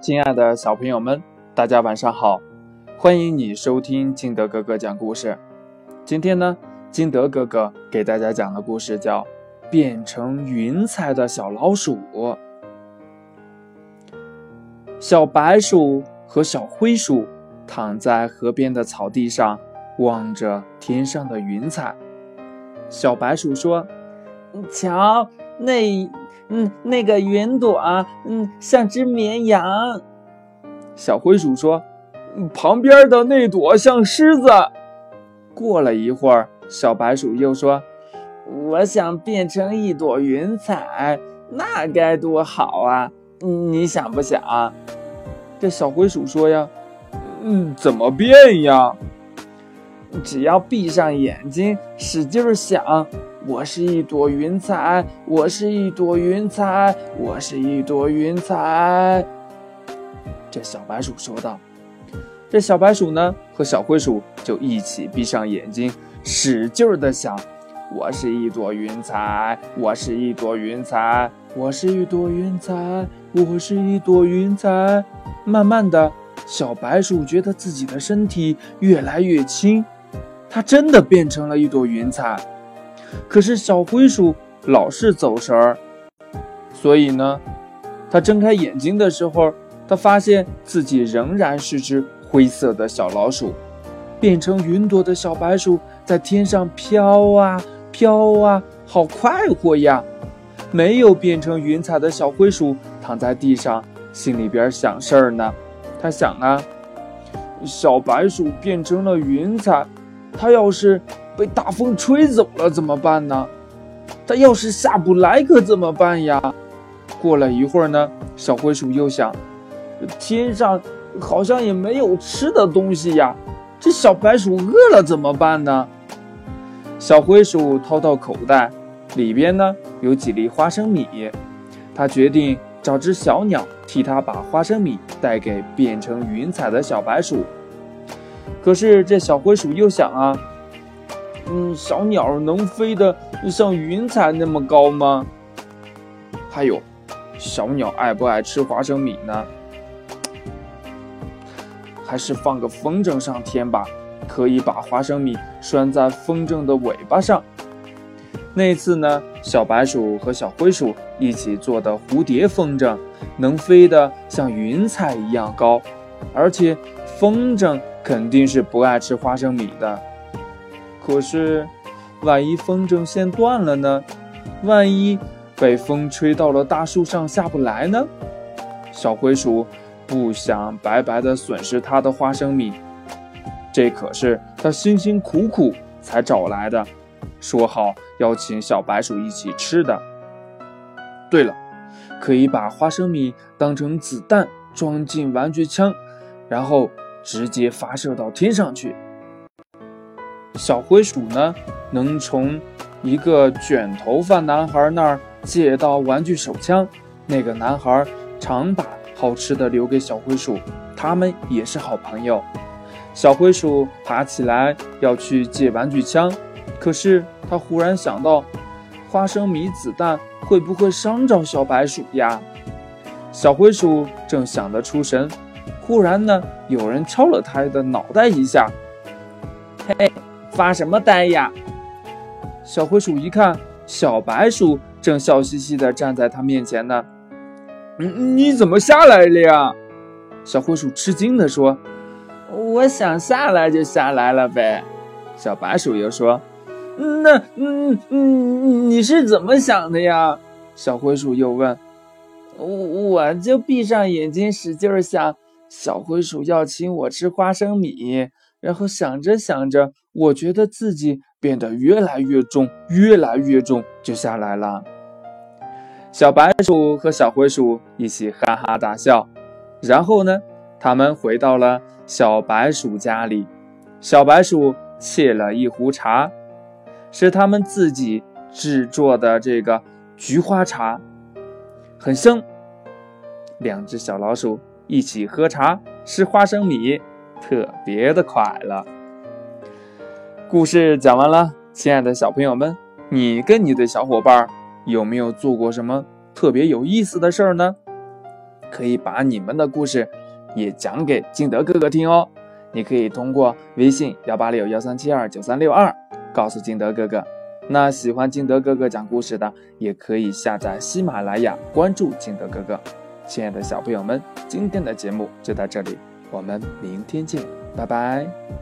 亲爱的小朋友们，大家晚上好！欢迎你收听金德哥哥讲故事。今天呢，金德哥哥给大家讲的故事叫《变成云彩的小老鼠》。小白鼠和小灰鼠躺在河边的草地上，望着天上的云彩。小白鼠说：“瞧，那……”嗯，那个云朵，嗯，像只绵羊。小灰鼠说：“旁边的那朵像狮子。”过了一会儿，小白鼠又说：“我想变成一朵云彩，那该多好啊！你想不想？”这小灰鼠说：“呀，嗯，怎么变呀？只要闭上眼睛，使劲想。”我是一朵云彩，我是一朵云彩，我是一朵云彩。这小白鼠说道。这小白鼠呢，和小灰鼠就一起闭上眼睛，使劲儿的想：我是一朵云彩，我是一朵云彩，我是一朵云彩，我是一朵云彩。慢慢的，小白鼠觉得自己的身体越来越轻，它真的变成了一朵云彩。可是小灰鼠老是走神儿，所以呢，它睁开眼睛的时候，它发现自己仍然是只灰色的小老鼠。变成云朵的小白鼠在天上飘啊飘啊，好快活呀！没有变成云彩的小灰鼠躺在地上，心里边想事儿呢。他想啊，小白鼠变成了云彩，它要是……被大风吹走了怎么办呢？它要是下不来可怎么办呀？过了一会儿呢，小灰鼠又想，天上好像也没有吃的东西呀，这小白鼠饿了怎么办呢？小灰鼠掏掏口袋，里边呢有几粒花生米，它决定找只小鸟替它把花生米带给变成云彩的小白鼠。可是这小灰鼠又想啊。嗯，小鸟能飞得像云彩那么高吗？还有，小鸟爱不爱吃花生米呢？还是放个风筝上天吧，可以把花生米拴在风筝的尾巴上。那次呢，小白鼠和小灰鼠一起做的蝴蝶风筝，能飞得像云彩一样高，而且风筝肯定是不爱吃花生米的。可是，万一风筝线断了呢？万一被风吹到了大树上下不来呢？小灰鼠不想白白的损失它的花生米，这可是它辛辛苦苦才找来的，说好要请小白鼠一起吃的。对了，可以把花生米当成子弹装进玩具枪，然后直接发射到天上去。小灰鼠呢，能从一个卷头发男孩那儿借到玩具手枪。那个男孩常把好吃的留给小灰鼠，他们也是好朋友。小灰鼠爬起来要去借玩具枪，可是他忽然想到，花生米子弹会不会伤着小白鼠呀？小灰鼠正想得出神，忽然呢，有人敲了他的脑袋一下，嘿。发什么呆呀？小灰鼠一看，小白鼠正笑嘻嘻地站在它面前呢。嗯，你怎么下来了呀？小灰鼠吃惊地说：“我想下来就下来了呗。”小白鼠又说：“那，嗯嗯，你是怎么想的呀？”小灰鼠又问：“我我就闭上眼睛使劲想，小灰鼠要请我吃花生米。”然后想着想着，我觉得自己变得越来越重，越来越重，就下来了。小白鼠和小灰鼠一起哈哈大笑。然后呢，他们回到了小白鼠家里。小白鼠沏了一壶茶，是他们自己制作的这个菊花茶，很香。两只小老鼠一起喝茶，吃花生米。特别的快乐。故事讲完了，亲爱的小朋友们，你跟你的小伙伴有没有做过什么特别有意思的事儿呢？可以把你们的故事也讲给金德哥哥听哦。你可以通过微信幺八六幺三七二九三六二告诉金德哥哥。那喜欢金德哥哥讲故事的，也可以下载喜马拉雅，关注金德哥哥。亲爱的小朋友们，今天的节目就到这里，我们明天见，拜拜。